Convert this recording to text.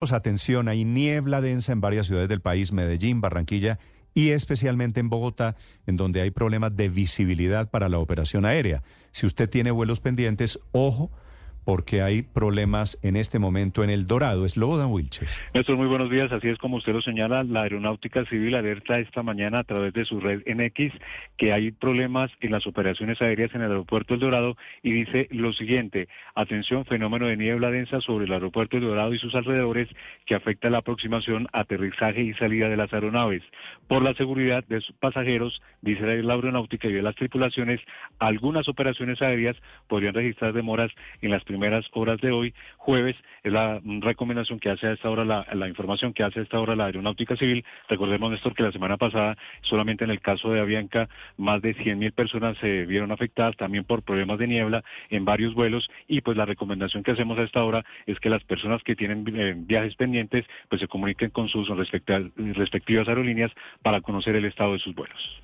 Atención, hay niebla densa en varias ciudades del país, Medellín, Barranquilla y especialmente en Bogotá, en donde hay problemas de visibilidad para la operación aérea. Si usted tiene vuelos pendientes, ojo porque hay problemas en este momento en el Dorado. Es Lobodan Wilches. Néstor, muy buenos días. Así es como usted lo señala, la Aeronáutica Civil alerta esta mañana a través de su red NX que hay problemas en las operaciones aéreas en el aeropuerto El Dorado y dice lo siguiente, atención, fenómeno de niebla densa sobre el aeropuerto El Dorado y sus alrededores que afecta la aproximación, aterrizaje y salida de las aeronaves. Por la seguridad de sus pasajeros, dice la Aeronáutica y de las tripulaciones, algunas operaciones aéreas podrían registrar demoras en las primeras primeras horas de hoy, jueves, es la recomendación que hace a esta hora, la, información que hace a esta hora la Aeronáutica Civil. Recordemos, Néstor, que la semana pasada, solamente en el caso de Avianca, más de 100.000 personas se vieron afectadas también por problemas de niebla en varios vuelos y pues la recomendación que hacemos a esta hora es que las personas que tienen eh, viajes pendientes pues se comuniquen con sus respectivas aerolíneas para conocer el estado de sus vuelos.